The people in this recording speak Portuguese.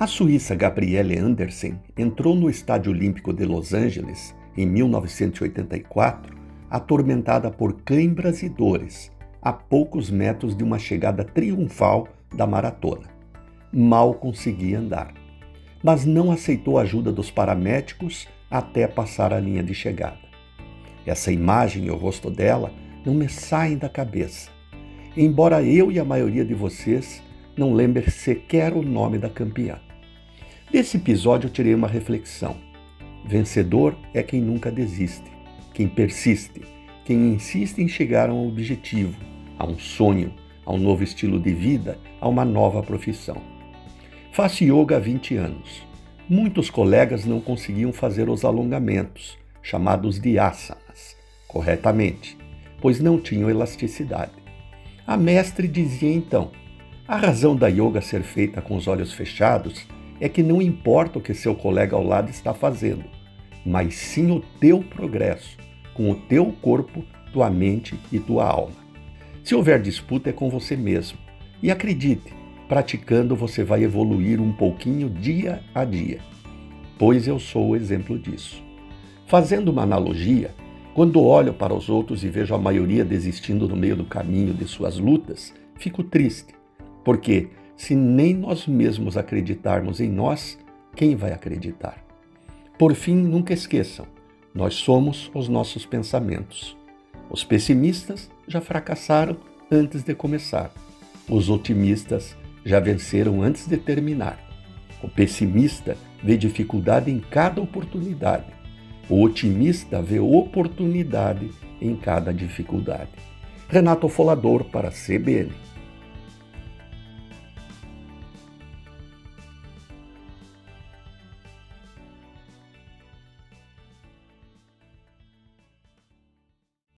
A suíça Gabriele Andersen entrou no Estádio Olímpico de Los Angeles em 1984, atormentada por cãibras e dores, a poucos metros de uma chegada triunfal da maratona. Mal conseguia andar, mas não aceitou a ajuda dos paramédicos até passar a linha de chegada. Essa imagem e o rosto dela não me saem da cabeça, embora eu e a maioria de vocês não lembre sequer o nome da campeã. Desse episódio eu tirei uma reflexão. Vencedor é quem nunca desiste, quem persiste, quem insiste em chegar a um objetivo, a um sonho, a um novo estilo de vida, a uma nova profissão. Faço yoga há 20 anos. Muitos colegas não conseguiam fazer os alongamentos, chamados de asanas, corretamente, pois não tinham elasticidade. A mestre dizia então: a razão da yoga ser feita com os olhos fechados é que não importa o que seu colega ao lado está fazendo, mas sim o teu progresso, com o teu corpo, tua mente e tua alma. Se houver disputa, é com você mesmo. E acredite, praticando você vai evoluir um pouquinho dia a dia, pois eu sou o exemplo disso. Fazendo uma analogia, quando olho para os outros e vejo a maioria desistindo no meio do caminho de suas lutas, fico triste, porque se nem nós mesmos acreditarmos em nós, quem vai acreditar? Por fim, nunca esqueçam: nós somos os nossos pensamentos. Os pessimistas já fracassaram antes de começar. Os otimistas já venceram antes de terminar. O pessimista vê dificuldade em cada oportunidade. O otimista vê oportunidade em cada dificuldade. Renato Folador para CBN.